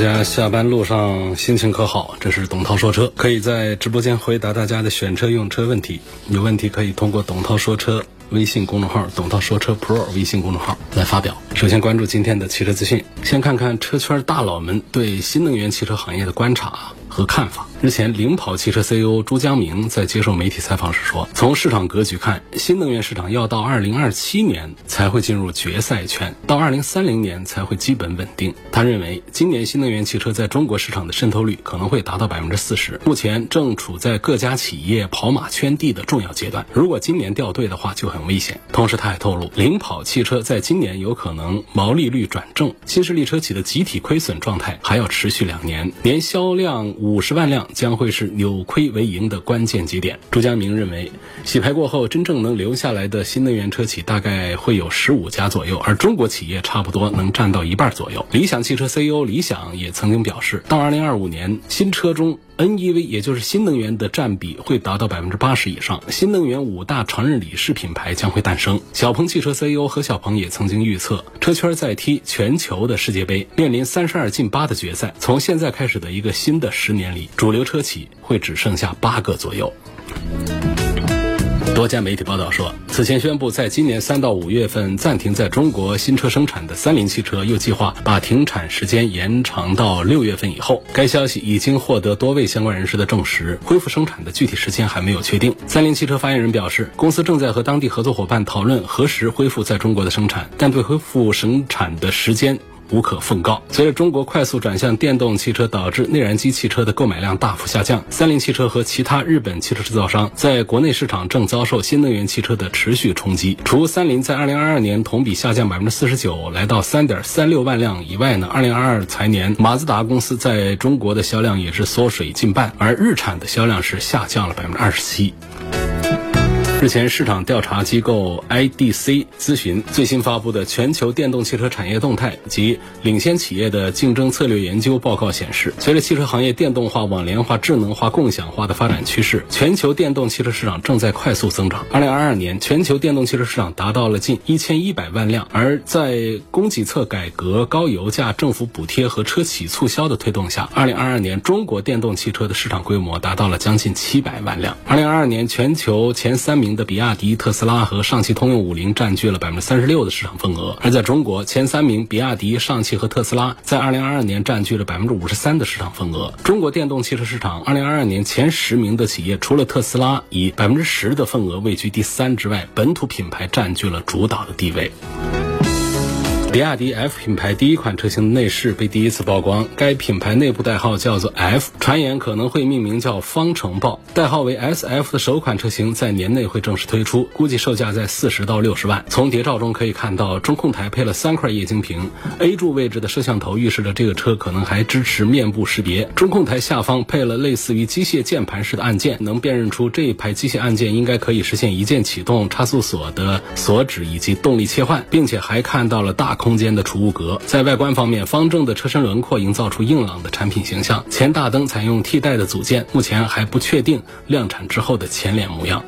大家下班路上心情可好？这是董涛说车，可以在直播间回答大家的选车用车问题。有问题可以通过董涛说车微信公众号、董涛说车 Pro 微信公众号来发表。首先关注今天的汽车资讯，先看看车圈大佬们对新能源汽车行业的观察和看法。日前，领跑汽车 CEO 朱江明在接受媒体采访时说：“从市场格局看，新能源市场要到2027年才会进入决赛圈，到2030年才会基本稳定。”他认为，今年新能源汽车在中国市场的渗透率可能会达到百分之四十，目前正处在各家企业跑马圈地的重要阶段。如果今年掉队的话，就很危险。同时，他还透露，领跑汽车在今年有可能毛利率转正，新势力车企的集体亏损状态还要持续两年，年销量五十万辆。将会是扭亏为盈的关键节点。朱家明认为，洗牌过后，真正能留下来的新能源车企大概会有十五家左右，而中国企业差不多能占到一半左右。理想汽车 CEO 李想也曾经表示，到二零二五年，新车中。NEV 也就是新能源的占比会达到百分之八十以上，新能源五大常任理事品牌将会诞生。小鹏汽车 CEO 何小鹏也曾经预测，车圈在踢全球的世界杯，面临三十二进八的决赛。从现在开始的一个新的十年里，主流车企会只剩下八个左右。多家媒体报道说，此前宣布在今年三到五月份暂停在中国新车生产的三菱汽车，又计划把停产时间延长到六月份以后。该消息已经获得多位相关人士的证实，恢复生产的具体时间还没有确定。三菱汽车发言人表示，公司正在和当地合作伙伴讨论何时恢复在中国的生产，但对恢复生产的时间。无可奉告。随着中国快速转向电动汽车，导致内燃机汽车的购买量大幅下降。三菱汽车和其他日本汽车制造商在国内市场正遭受新能源汽车的持续冲击。除三菱在2022年同比下降百分之四十九，来到3.36万辆以外呢，2022财年马自达公司在中国的销量也是缩水近半，而日产的销量是下降了百分之二十七。日前，市场调查机构 IDC 咨询最新发布的全球电动汽车产业动态及领先企业的竞争策略研究报告显示，随着汽车行业电动化、网联化、智能化、共享化的发展趋势，全球电动汽车市场正在快速增长。二零二二年，全球电动汽车市场达到了近一千一百万辆，而在供给侧改革、高油价、政府补贴和车企促销的推动下，二零二二年中国电动汽车的市场规模达到了将近七百万辆。二零二二年，全球前三名。的比亚迪、特斯拉和上汽通用五菱占据了百分之三十六的市场份额，而在中国前三名比亚迪、上汽和特斯拉在二零二二年占据了百分之五十三的市场份额。中国电动汽车市场二零二二年前十名的企业，除了特斯拉以百分之十的份额位居第三之外，本土品牌占据了主导的地位。比亚迪 F 品牌第一款车型的内饰被第一次曝光，该品牌内部代号叫做 F，传言可能会命名叫方程豹，代号为 SF 的首款车型在年内会正式推出，估计售价在四十到六十万。从谍照中可以看到，中控台配了三块液晶屏，A 柱位置的摄像头预示着这个车可能还支持面部识别。中控台下方配了类似于机械键盘式的按键，能辨认出这一排机械按键应该可以实现一键启动、差速锁的锁止以及动力切换，并且还看到了大。空间的储物格，在外观方面，方正的车身轮廓营造出硬朗的产品形象。前大灯采用替代的组件，目前还不确定量产之后的前脸模样。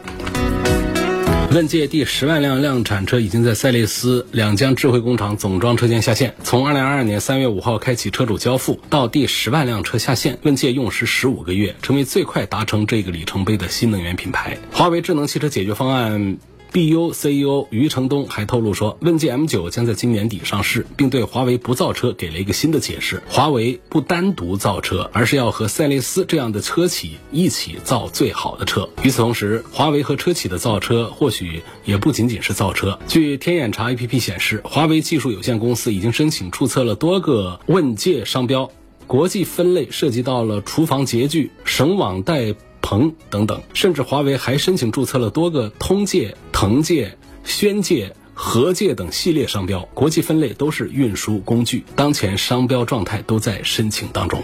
问界第十万辆量产车已经在赛力斯两江智慧工厂总装车间下线。从二零二二年三月五号开启车主交付到第十万辆车下线，问界用时十五个月，成为最快达成这个里程碑的新能源品牌。华为智能汽车解决方案。BU CEO 余承东还透露说，问界 M9 将在今年底上市，并对华为不造车给了一个新的解释：华为不单独造车，而是要和赛力斯这样的车企一起造最好的车。与此同时，华为和车企的造车或许也不仅仅是造车。据天眼查 APP 显示，华为技术有限公司已经申请注册了多个问界商标，国际分类涉及到了厨房洁具、省网带。鹏等等，甚至华为还申请注册了多个通界、腾界、宣界、合界等系列商标，国际分类都是运输工具，当前商标状态都在申请当中。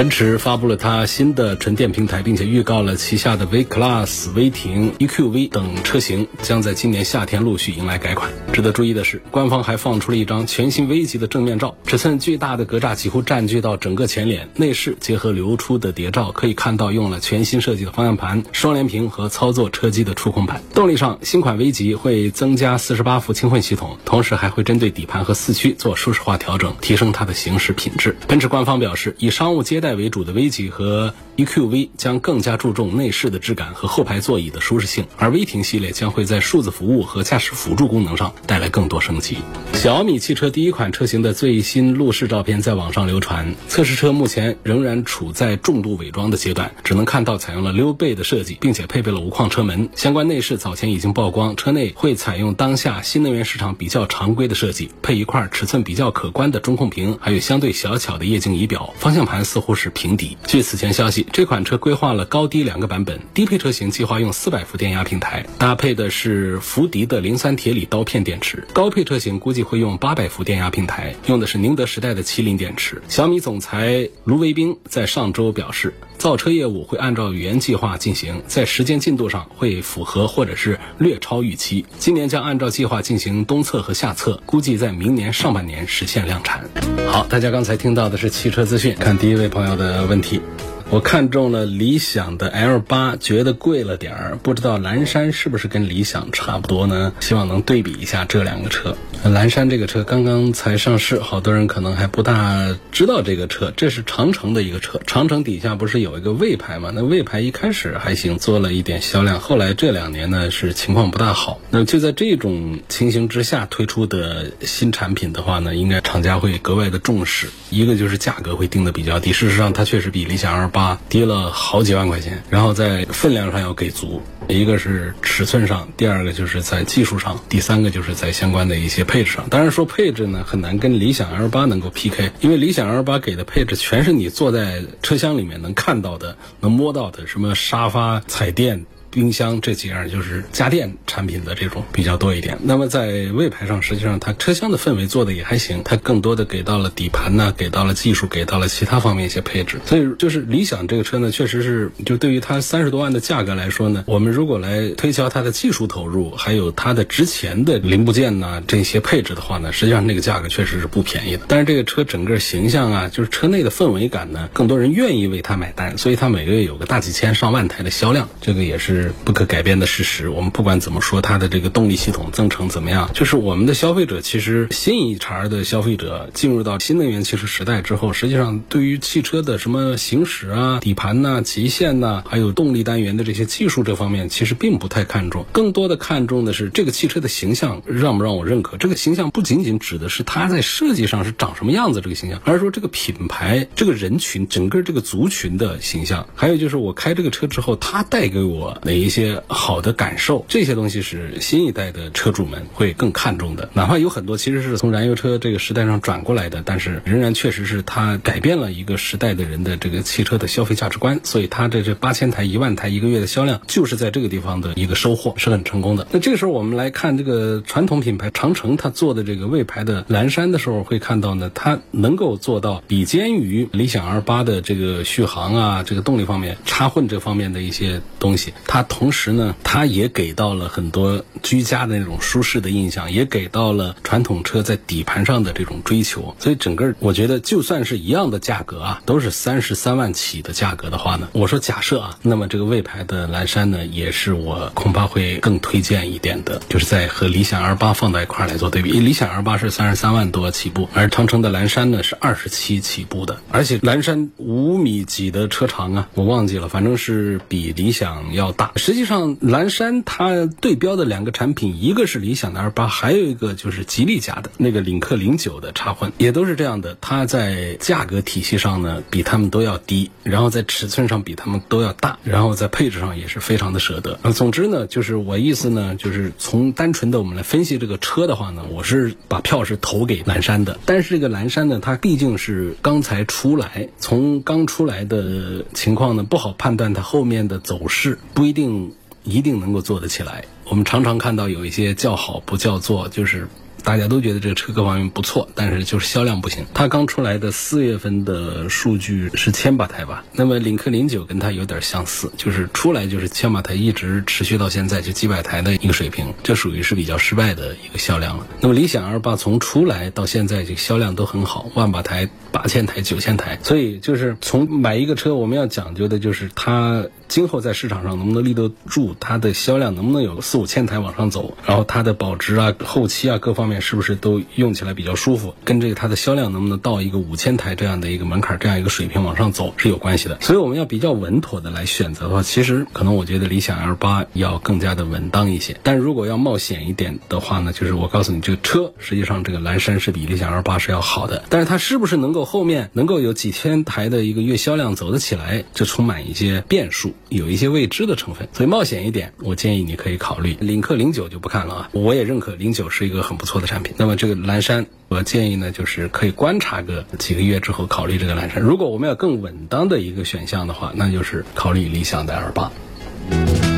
奔驰发布了它新的纯电平台，并且预告了旗下的 V Class、威霆、EQV 等车型将在今年夏天陆续迎来改款。值得注意的是，官方还放出了一张全新 V 级的正面照，尺寸巨大的格栅几乎占据到整个前脸。内饰结合流出的谍照，可以看到用了全新设计的方向盘、双联屏和操作车机的触控板。动力上，新款 V 级会增加四十八伏轻混系统，同时还会针对底盘和四驱做舒适化调整，提升它的行驶品质。奔驰官方表示，以商务接待。为主的 V 级和 EQV 将更加注重内饰的质感和后排座椅的舒适性，而威霆系列将会在数字服务和驾驶辅助功能上带来更多升级。小米汽车第一款车型的最新路试照片在网上流传，测试车目前仍然处在重度伪装的阶段，只能看到采用了溜背的设计，并且配备了无框车门。相关内饰早前已经曝光，车内会采用当下新能源市场比较常规的设计，配一块尺寸比较可观的中控屏，还有相对小巧的液晶仪表，方向盘似乎是。是平底。据此前消息，这款车规划了高低两个版本，低配车型计划用四百伏电压平台，搭配的是福迪的磷酸铁锂刀片电池；高配车型估计会用八百伏电压平台，用的是宁德时代的麒麟电池。小米总裁卢维兵在上周表示，造车业务会按照原计划进行，在时间进度上会符合或者是略超预期。今年将按照计划进行东测和下测，估计在明年上半年实现量产。好，大家刚才听到的是汽车资讯，看第一位朋友。的问题，我看中了理想的 L 八，觉得贵了点儿，不知道蓝山是不是跟理想差不多呢？希望能对比一下这两个车。蓝山这个车刚刚才上市，好多人可能还不大知道这个车。这是长城的一个车，长城底下不是有一个魏牌吗？那魏牌一开始还行，做了一点销量，后来这两年呢是情况不大好。那就在这种情形之下推出的新产品的话呢，应该厂家会格外的重视。一个就是价格会定的比较低，事实上它确实比理想 L 八啊低了好几万块钱，然后在分量上要给足。一个是尺寸上，第二个就是在技术上，第三个就是在相关的一些配置上。当然说配置呢，很难跟理想 L 八能够 PK，因为理想 L 八给的配置全是你坐在车厢里面能看到的、能摸到的，什么沙发、彩电。冰箱这几样就是家电产品的这种比较多一点。那么在魏牌上，实际上它车厢的氛围做的也还行，它更多的给到了底盘呢，给到了技术，给到了其他方面一些配置。所以就是理想这个车呢，确实是就对于它三十多万的价格来说呢，我们如果来推敲它的技术投入，还有它的值钱的零部件呢这些配置的话呢，实际上那个价格确实是不便宜的。但是这个车整个形象啊，就是车内的氛围感呢，更多人愿意为它买单，所以它每个月有个大几千上万台的销量，这个也是。是不可改变的事实。我们不管怎么说，它的这个动力系统增程怎么样，就是我们的消费者其实新一茬的消费者进入到新能源汽车时代之后，实际上对于汽车的什么行驶啊、底盘呐、极限呐，还有动力单元的这些技术这方面，其实并不太看重。更多的看重的是这个汽车的形象让不让我认可。这个形象不仅仅指的是它在设计上是长什么样子这个形象，而是说这个品牌、这个人群、整个这个族群的形象。还有就是我开这个车之后，它带给我。哪一些好的感受，这些东西是新一代的车主们会更看重的。哪怕有很多其实是从燃油车这个时代上转过来的，但是仍然确实是它改变了一个时代的人的这个汽车的消费价值观。所以它的这八千台、一万台一个月的销量，就是在这个地方的一个收获，是很成功的。那这个时候我们来看这个传统品牌长城，它做的这个魏牌的蓝山的时候，会看到呢，它能够做到比肩于理想 L 八的这个续航啊，这个动力方面、插混这方面的一些东西，它。同时呢，它也给到了很多居家的那种舒适的印象，也给到了传统车在底盘上的这种追求。所以整个我觉得，就算是一样的价格啊，都是三十三万起的价格的话呢，我说假设啊，那么这个魏牌的蓝山呢，也是我恐怕会更推荐一点的，就是在和理想 L 八放在一块来做对比。理想 L 八是三十三万多起步，而长城的蓝山呢是二十七起步的，而且蓝山五米几的车长啊，我忘记了，反正是比理想要大。实际上，蓝山它对标的两个产品，一个是。理想的 L 八，还有一个就是。吉利家的那个领克零九的插混，也都是。这样的。它在价格体系上呢，比他们都要低，然后在尺寸上比他们都要大，然后在配置上也是。非常的舍得。总之呢，就是。我意思呢，就是。从单纯的我们来分析这个车的话呢，我是。把票是。投给蓝山的。但是。这个蓝山呢，它毕竟是。刚才出来，从刚出来的情况呢，不好判断它后面的走势，不一定。定一定能够做得起来。我们常常看到有一些叫好不叫座，就是。大家都觉得这个车各方面不错，但是就是销量不行。它刚出来的四月份的数据是千把台吧？那么领克零九跟它有点相似，就是出来就是千把台，一直持续到现在就几百台的一个水平，这属于是比较失败的一个销量了。那么理想 L 八从出来到现在，这个销量都很好，万把台、八千台、九千台。所以就是从买一个车，我们要讲究的就是它今后在市场上能不能立得住，它的销量能不能有四五千台往上走，然后它的保值啊、后期啊各方面。是不是都用起来比较舒服？跟这个它的销量能不能到一个五千台这样的一个门槛，这样一个水平往上走是有关系的。所以我们要比较稳妥的来选择的话，其实可能我觉得理想 L 八要更加的稳当一些。但如果要冒险一点的话呢，就是我告诉你，这个车实际上这个蓝山是比理想 L 八是要好的。但是它是不是能够后面能够有几千台的一个月销量走得起来，就充满一些变数，有一些未知的成分。所以冒险一点，我建议你可以考虑领克零九就不看了啊。我也认可零九是一个很不错。的产品，那么这个蓝山，我建议呢，就是可以观察个几个月之后考虑这个蓝山。如果我们要更稳当的一个选项的话，那就是考虑理想的 L 八。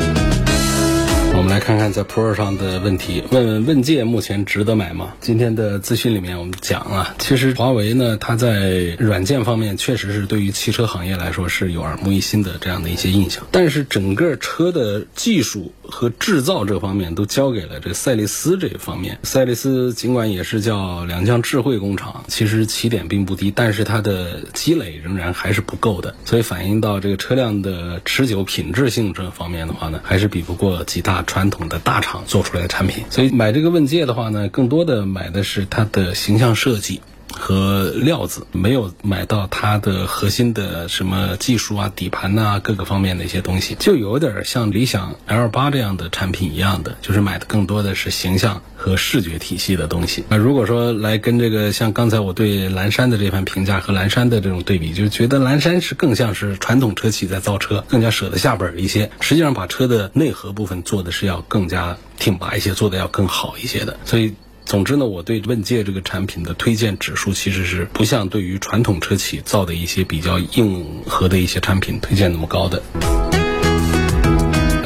我们来看看在 Pro 上的问题，问问问界目前值得买吗？今天的资讯里面我们讲啊，其实华为呢，它在软件方面确实是对于汽车行业来说是有耳目一新的这样的一些印象，但是整个车的技术和制造这方面都交给了这赛力斯这一方面。赛力斯尽管也是叫两江智慧工厂，其实起点并不低，但是它的积累仍然还是不够的，所以反映到这个车辆的持久品质性这方面的话呢，还是比不过几大。传统的大厂做出来的产品，所以买这个问界的话呢，更多的买的是它的形象设计。和料子没有买到它的核心的什么技术啊、底盘呐各个方面的一些东西，就有点像理想 L 八这样的产品一样的，就是买的更多的是形象和视觉体系的东西。那如果说来跟这个像刚才我对蓝山的这番评价和蓝山的这种对比，就觉得蓝山是更像是传统车企在造车，更加舍得下本一些，实际上把车的内核部分做的是要更加挺拔一些，做的要更好一些的，所以。总之呢，我对问界这个产品的推荐指数其实是不像对于传统车企造的一些比较硬核的一些产品推荐那么高的。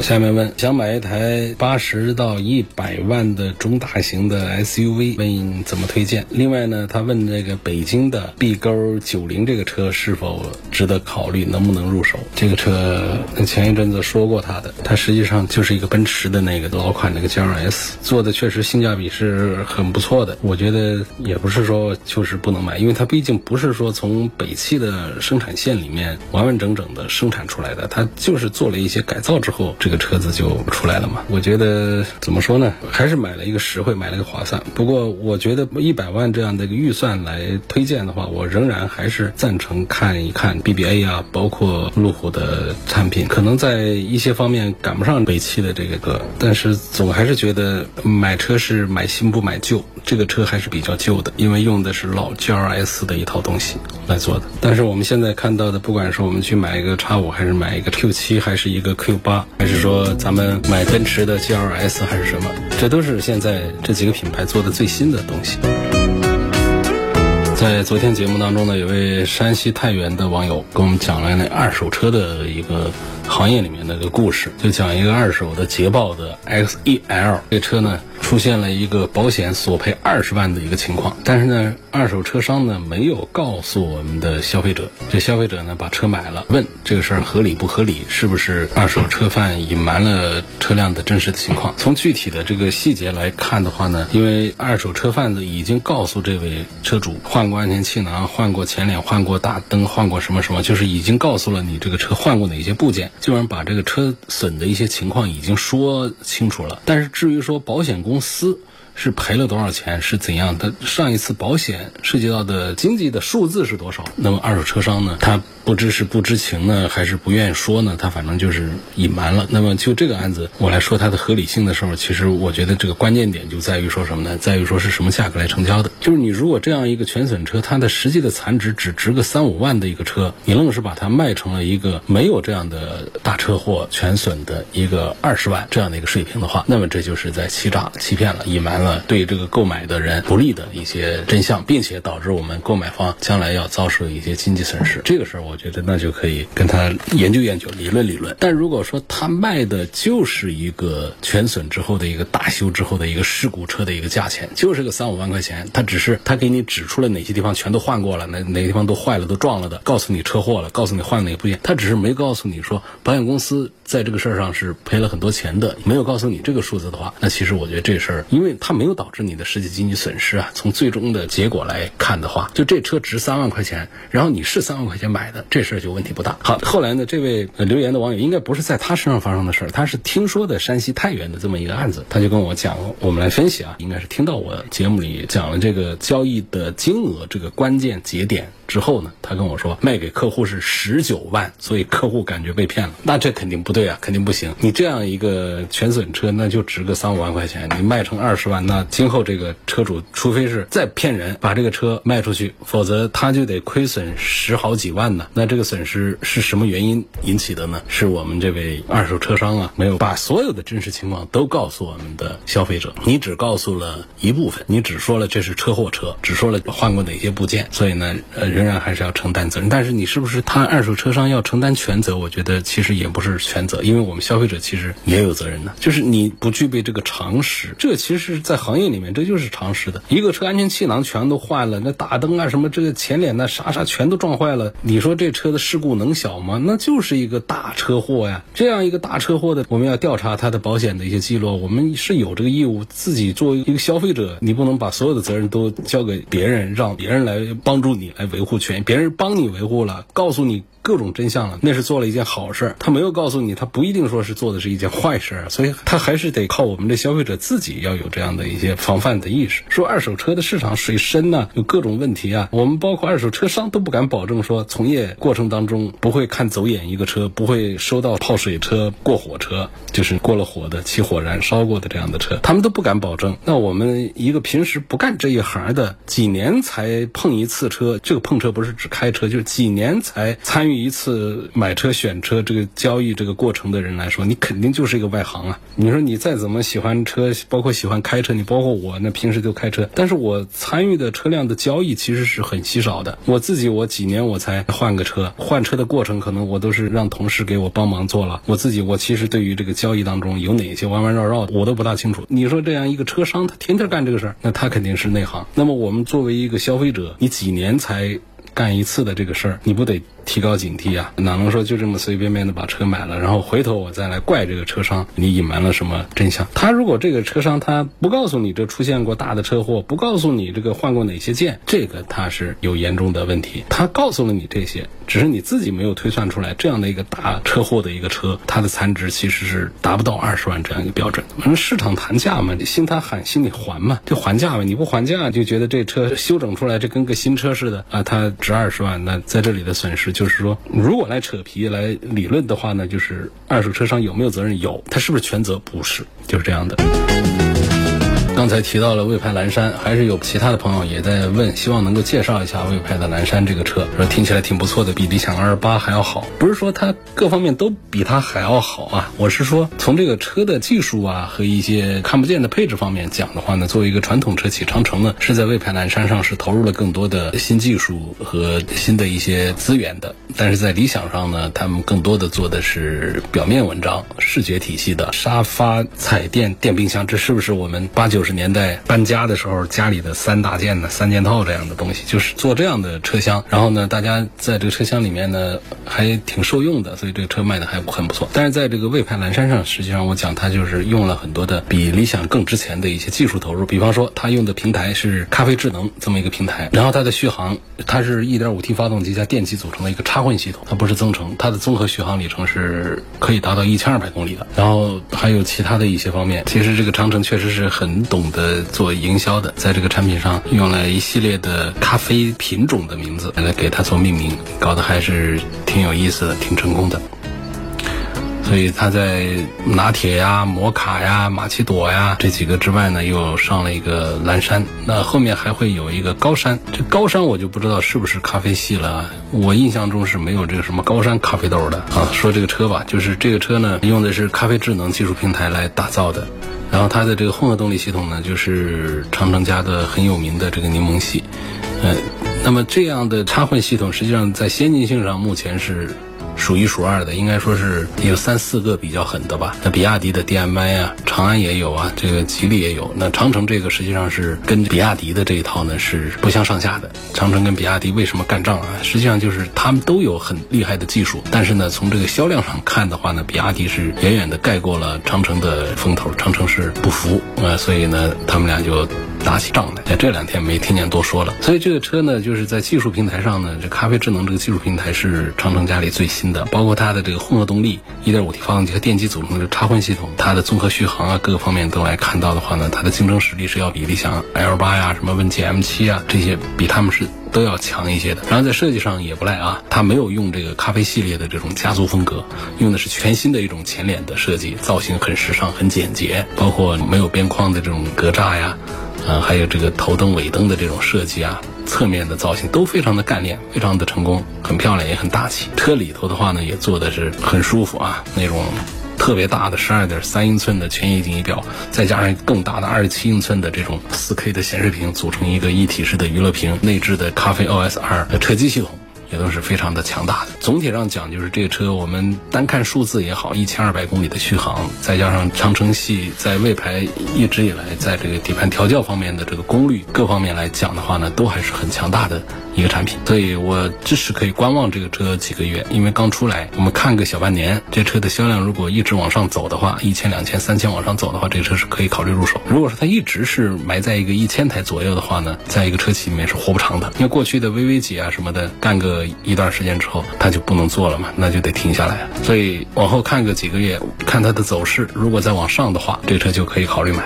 下面问想买一台八十到一百万的中大型的 SUV，问怎么推荐？另外呢，他问这个北京的 B 勾九零这个车是否值得考虑，能不能入手？这个车前一阵子说过他的，它实际上就是一个奔驰的那个老款那个 GLS，做的确实性价比是很不错的。我觉得也不是说就是不能买，因为它毕竟不是说从北汽的生产线里面完完整整的生产出来的，它就是做了一些改造之后。这这个车子就出来了嘛？我觉得怎么说呢？还是买了一个实惠，买了一个划算。不过我觉得一百万这样的一个预算来推荐的话，我仍然还是赞成看一看 BBA 啊，包括路虎的产品。可能在一些方面赶不上北汽的这个，但是总还是觉得买车是买新不买旧。这个车还是比较旧的，因为用的是老 GLS 的一套东西来做的。但是我们现在看到的，不管是我们去买一个叉五，还是买一个 Q 七，还是一个 Q 八，还是说咱们买奔驰的 GLS 还是什么，这都是现在这几个品牌做的最新的东西。在昨天节目当中呢，有位山西太原的网友跟我们讲了那二手车的一个行业里面的一个故事，就讲一个二手的捷豹的 XEL 这车呢。出现了一个保险索赔二十万的一个情况，但是呢，二手车商呢没有告诉我们的消费者，这消费者呢把车买了，问这个事儿合理不合理，是不是二手车贩隐瞒了车辆的真实的情况？从具体的这个细节来看的话呢，因为二手车贩子已经告诉这位车主换过安全气囊、换过前脸、换过大灯、换过什么什么，就是已经告诉了你这个车换过哪些部件，基本上把这个车损的一些情况已经说清楚了。但是至于说保险公，司是赔了多少钱？是怎样的？上一次保险涉及到的经济的数字是多少？那么二手车商呢？他。不知是不知情呢，还是不愿意说呢？他反正就是隐瞒了。那么就这个案子，我来说它的合理性的时候，其实我觉得这个关键点就在于说什么呢？在于说是什么价格来成交的？就是你如果这样一个全损车，它的实际的残值只值个三五万的一个车，你愣是把它卖成了一个没有这样的大车祸全损的一个二十万这样的一个水平的话，那么这就是在欺诈、欺骗了，隐瞒了对这个购买的人不利的一些真相，并且导致我们购买方将来要遭受一些经济损失。这个事儿我。觉得那就可以跟他研究研究、理论理论。但如果说他卖的就是一个全损之后的一个大修之后的一个事故车的一个价钱，就是个三五万块钱，他只是他给你指出了哪些地方全都换过了，哪哪个地方都坏了、都撞了的，告诉你车祸了，告诉你换了哪个部件，他只是没告诉你说保险公司在这个事儿上是赔了很多钱的，没有告诉你这个数字的话，那其实我觉得这事儿，因为它没有导致你的实际经济损失啊，从最终的结果来看的话，就这车值三万块钱，然后你是三万块钱买的，这事儿就问题不大。好，后来呢，这位留言的网友应该不是在他身上发生的事儿，他是听说的山西太原的这么一个案子，他就跟我讲，我们来分析啊，应该是听到我节目里讲了这个交易的金额这个关键节点。之后呢，他跟我说卖给客户是十九万，所以客户感觉被骗了。那这肯定不对啊，肯定不行。你这样一个全损车，那就值个三五万块钱，你卖成二十万，那今后这个车主除非是再骗人把这个车卖出去，否则他就得亏损十好几万呢。那这个损失是什么原因引起的呢？是我们这位二手车商啊，没有把所有的真实情况都告诉我们的消费者，你只告诉了一部分，你只说了这是车祸车，只说了换过哪些部件，所以呢，呃。仍然还是要承担责任，但是你是不是他二手车商要承担全责？我觉得其实也不是全责，因为我们消费者其实也有责任的。就是你不具备这个常识，这其实，在行业里面这就是常识的。一个车安全气囊全都坏了，那大灯啊什么这个前脸那啥啥全都撞坏了，你说这车的事故能小吗？那就是一个大车祸呀！这样一个大车祸的，我们要调查他的保险的一些记录，我们是有这个义务，自己作为一个消费者，你不能把所有的责任都交给别人，让别人来帮助你来维护。护权，别人帮你维护了，告诉你。各种真相了，那是做了一件好事。他没有告诉你，他不一定说是做的是一件坏事，所以他还是得靠我们的消费者自己要有这样的一些防范的意识。说二手车的市场水深呢，有各种问题啊，我们包括二手车商都不敢保证说从业过程当中不会看走眼一个车，不会收到泡水车、过火车，就是过了火的、起火燃烧过的这样的车，他们都不敢保证。那我们一个平时不干这一行的，几年才碰一次车，这个碰车不是指开车，就是几年才参与。一次买车选车这个交易这个过程的人来说，你肯定就是一个外行啊！你说你再怎么喜欢车，包括喜欢开车，你包括我，那平时就开车，但是我参与的车辆的交易其实是很稀少的。我自己我几年我才换个车，换车的过程可能我都是让同事给我帮忙做了。我自己我其实对于这个交易当中有哪些弯弯绕绕，我都不大清楚。你说这样一个车商，他天天干这个事儿，那他肯定是内行。那么我们作为一个消费者，你几年才干一次的这个事儿，你不得？提高警惕啊！哪能说就这么随随便便的把车买了，然后回头我再来怪这个车商，你隐瞒了什么真相？他如果这个车商他不告诉你这出现过大的车祸，不告诉你这个换过哪些件，这个他是有严重的问题。他告诉了你这些，只是你自己没有推算出来，这样的一个大车祸的一个车，它的残值其实是达不到二十万这样一个标准。反正市场谈价嘛，你心他喊心里还嘛，就还价嘛。你不还价，就觉得这车修整出来这跟个新车似的啊，他值二十万，那在这里的损失。就是说，如果来扯皮来理论的话呢，就是二手车商有没有责任？有，他是不是全责？不是，就是这样的。刚才提到了魏派蓝山，还是有其他的朋友也在问，希望能够介绍一下魏派的蓝山这个车，说听起来挺不错的，比理想 L 八还要好。不是说它各方面都比它还要好啊，我是说从这个车的技术啊和一些看不见的配置方面讲的话呢，作为一个传统车企，长城呢是在魏派蓝山上是投入了更多的新技术和新的一些资源的。但是在理想上呢，他们更多的做的是表面文章、视觉体系的沙发、彩电、电冰箱，这是不是我们八九十年代搬家的时候家里的三大件呢？三件套这样的东西，就是做这样的车厢。然后呢，大家在这个车厢里面呢还挺受用的，所以这个车卖的还很不错。但是在这个魏派蓝山上，实际上我讲它就是用了很多的比理想更值钱的一些技术投入，比方说它用的平台是咖啡智能这么一个平台，然后它的续航，它是一点五 T 发动机加电机组成的一个插。混系统，它不是增程，它的综合续航里程是可以达到一千二百公里的。然后还有其他的一些方面，其实这个长城确实是很懂得做营销的，在这个产品上用了一系列的咖啡品种的名字来给它做命名，搞得还是挺有意思的，挺成功的。所以他在拿铁呀、摩卡呀、玛奇朵呀这几个之外呢，又上了一个蓝山。那后面还会有一个高山，这高山我就不知道是不是咖啡系了。我印象中是没有这个什么高山咖啡豆的啊。说这个车吧，就是这个车呢，用的是咖啡智能技术平台来打造的。然后它的这个混合动力系统呢，就是长城家的很有名的这个柠檬系，呃。那么这样的插混系统，实际上在先进性上目前是。数一数二的，应该说是有三四个比较狠的吧。那比亚迪的 DM-i 啊，长安也有啊，这个吉利也有。那长城这个实际上是跟比亚迪的这一套呢是不相上下的。长城跟比亚迪为什么干仗啊？实际上就是他们都有很厉害的技术，但是呢，从这个销量上看的话呢，比亚迪是远远的盖过了长城的风头，长城是不服啊，所以呢，他们俩就打起仗来。在这两天没听见多说了。所以这个车呢，就是在技术平台上呢，这咖啡智能这个技术平台是长城家里最新。的，包括它的这个混合动力，1.5T 发动机和电机组成的插混系统，它的综合续航啊，各个方面都来看到的话呢，它的竞争实力是要比理想 L8 呀、什么问界 M7 啊这些比他们是都要强一些的。然后在设计上也不赖啊，它没有用这个咖啡系列的这种家族风格，用的是全新的一种前脸的设计，造型很时尚、很简洁，包括没有边框的这种格栅呀，啊，还有这个头灯、尾灯的这种设计啊。侧面的造型都非常的干练，非常的成功，很漂亮，也很大气。车里头的话呢，也做的是很舒服啊，那种特别大的十二点三英寸的全液晶仪表，再加上更大的二十七英寸的这种四 K 的显示屏，组成一个一体式的娱乐屏，内置的咖啡 OS 二车机系统。也都是非常的强大的。总体上讲，就是这个车，我们单看数字也好，一千二百公里的续航，再加上长城系在魏牌一直以来在这个底盘调教方面的这个功率各方面来讲的话呢，都还是很强大的一个产品。所以我支持可以观望这个车几个月，因为刚出来，我们看个小半年，这车的销量如果一直往上走的话，一千、两千、三千往上走的话，这个车是可以考虑入手。如果说它一直是埋在一个一千台左右的话呢，在一个车企里面是活不长的。因为过去的 VV 几啊什么的，干个一段时间之后，它就不能做了嘛，那就得停下来。所以往后看个几个月，看它的走势，如果再往上的话，这车就可以考虑买。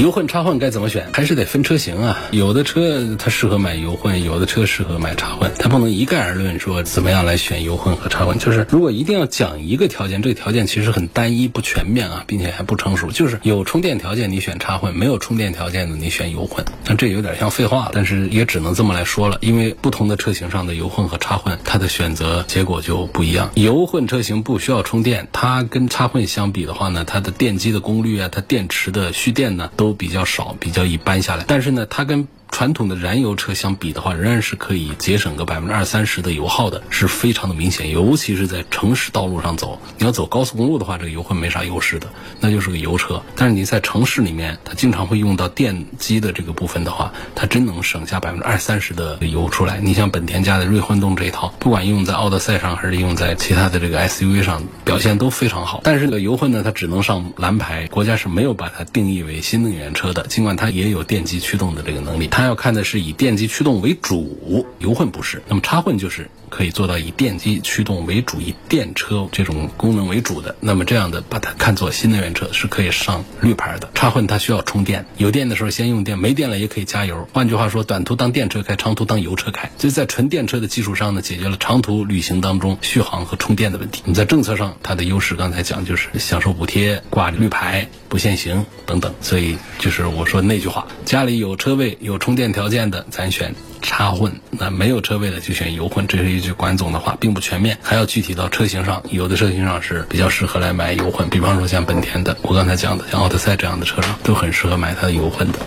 油混插混该怎么选？还是得分车型啊。有的车它适合买油混，有的车适合买插混，它不能一概而论说怎么样来选油混和插混。就是如果一定要讲一个条件，这个条件其实很单一不全面啊，并且还不成熟。就是有充电条件你选插混，没有充电条件的你选油混。那这有点像废话，但是也只能这么来说了。因为不同的车型上的油混和插混，它的选择结果就不一样。油混车型不需要充电，它跟插混相比的话呢，它的电机的功率啊，它电池的蓄电呢。都都比较少，比较一般下来，但是呢，它跟。传统的燃油车相比的话，仍然是可以节省个百分之二三十的油耗的，是非常的明显。尤其是在城市道路上走，你要走高速公路的话，这个油混没啥优势的，那就是个油车。但是你在城市里面，它经常会用到电机的这个部分的话，它真能省下百分之二三十的油出来。你像本田家的锐混动这一套，不管用在奥德赛上还是用在其他的这个 SUV 上，表现都非常好。但是这个，油混呢，它只能上蓝牌，国家是没有把它定义为新能源车的，尽管它也有电机驱动的这个能力，它。要看的是以电机驱动为主，油混不是。那么插混就是可以做到以电机驱动为主，以电车这种功能为主的。那么这样的把它看作新能源车是可以上绿牌的。插混它需要充电，有电的时候先用电，没电了也可以加油。换句话说，短途当电车开，长途当油车开。就在纯电车的基础上呢，解决了长途旅行当中续航和充电的问题。你在政策上它的优势，刚才讲就是享受补贴、挂绿牌、不限行等等。所以就是我说那句话，家里有车位有充。充电条件的咱选插混，那没有车位的就选油混，这是一句管总的话，并不全面，还要具体到车型上。有的车型上是比较适合来买油混，比方说像本田的，我刚才讲的像奥德赛这样的车上都很适合买它的油混的。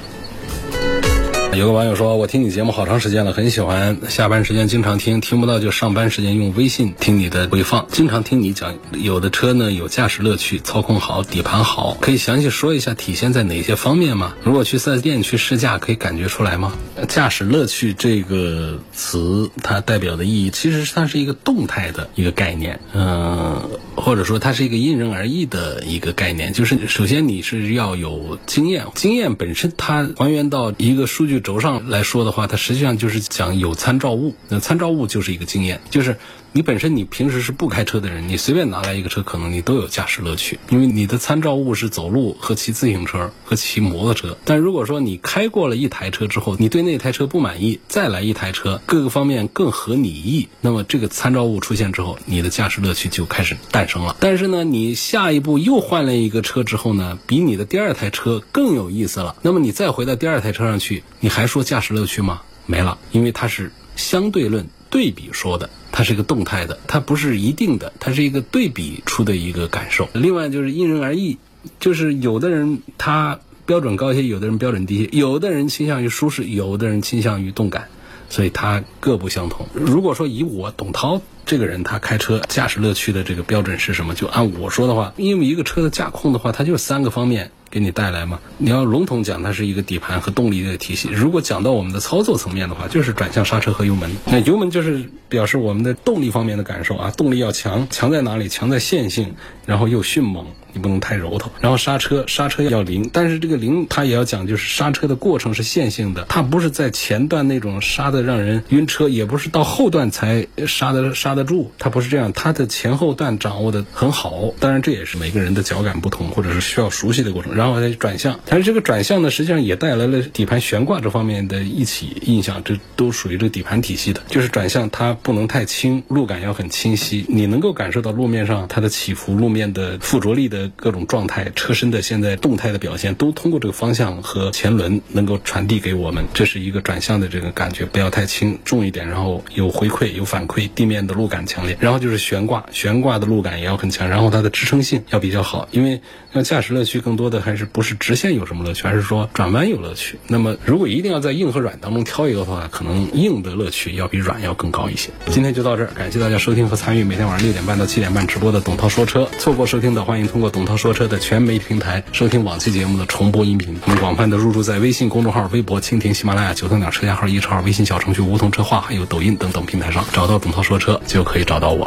有个网友说：“我听你节目好长时间了，很喜欢。下班时间经常听，听不到就上班时间用微信听你的回放。经常听你讲，有的车呢有驾驶乐趣，操控好，底盘好，可以详细说一下体现在哪些方面吗？如果去四 S 店去试驾，可以感觉出来吗？驾驶乐趣这个词，它代表的意义其实它是一个动态的一个概念，嗯，或者说它是一个因人而异的一个概念。就是首先你是要有经验，经验本身它还原到一个数据。轴上来说的话，它实际上就是讲有参照物。那参照物就是一个经验，就是你本身你平时是不开车的人，你随便拿来一个车，可能你都有驾驶乐趣，因为你的参照物是走路和骑自行车和骑摩托车。但如果说你开过了一台车之后，你对那台车不满意，再来一台车，各个方面更合你意，那么这个参照物出现之后，你的驾驶乐趣就开始诞生了。但是呢，你下一步又换了一个车之后呢，比你的第二台车更有意思了，那么你再回到第二台车上去。你还说驾驶乐趣吗？没了，因为它是相对论对比说的，它是一个动态的，它不是一定的，它是一个对比出的一个感受。另外就是因人而异，就是有的人他标准高一些，有的人标准低些，有的人倾向于舒适，有的人倾向于动感，所以它各不相同。如果说以我董涛这个人他开车驾驶乐趣的这个标准是什么，就按我说的话，因为一个车的驾控的话，它就三个方面。给你带来吗？你要笼统讲，它是一个底盘和动力的体系。如果讲到我们的操作层面的话，就是转向、刹车和油门。那油门就是表示我们的动力方面的感受啊，动力要强，强在哪里？强在线性，然后又迅猛，你不能太柔头。然后刹车，刹车要灵，但是这个灵它也要讲，就是刹车的过程是线性的，它不是在前段那种刹的让人晕车，也不是到后段才刹的刹得住，它不是这样，它的前后段掌握的很好。当然这也是每个人的脚感不同，或者是需要熟悉的过程。然后再转向，但是这个转向呢，实际上也带来了底盘悬挂这方面的一起印象，这都属于这个底盘体系的。就是转向它不能太轻，路感要很清晰，你能够感受到路面上它的起伏、路面的附着力的各种状态、车身的现在动态的表现，都通过这个方向和前轮能够传递给我们。这是一个转向的这个感觉，不要太轻，重一点，然后有回馈、有反馈，地面的路感强烈。然后就是悬挂，悬挂的路感也要很强，然后它的支撑性要比较好，因为像驾驶乐趣更多的还是不是。直线有什么乐趣，而是说转弯有乐趣？那么如果一定要在硬和软当中挑一个的话，可能硬的乐趣要比软要更高一些。今天就到这儿，感谢大家收听和参与每天晚上六点半到七点半直播的董涛说车。错过收听的，欢迎通董涛说车的全媒体平台收听往期节目的重播音频。我们广泛的入驻在微信公众号、微博、蜻蜓、喜马拉雅、九头鸟车架号、一车号、微信小程序梧桐车话，还有抖音等等平台上，找到董涛说车就可以找到我。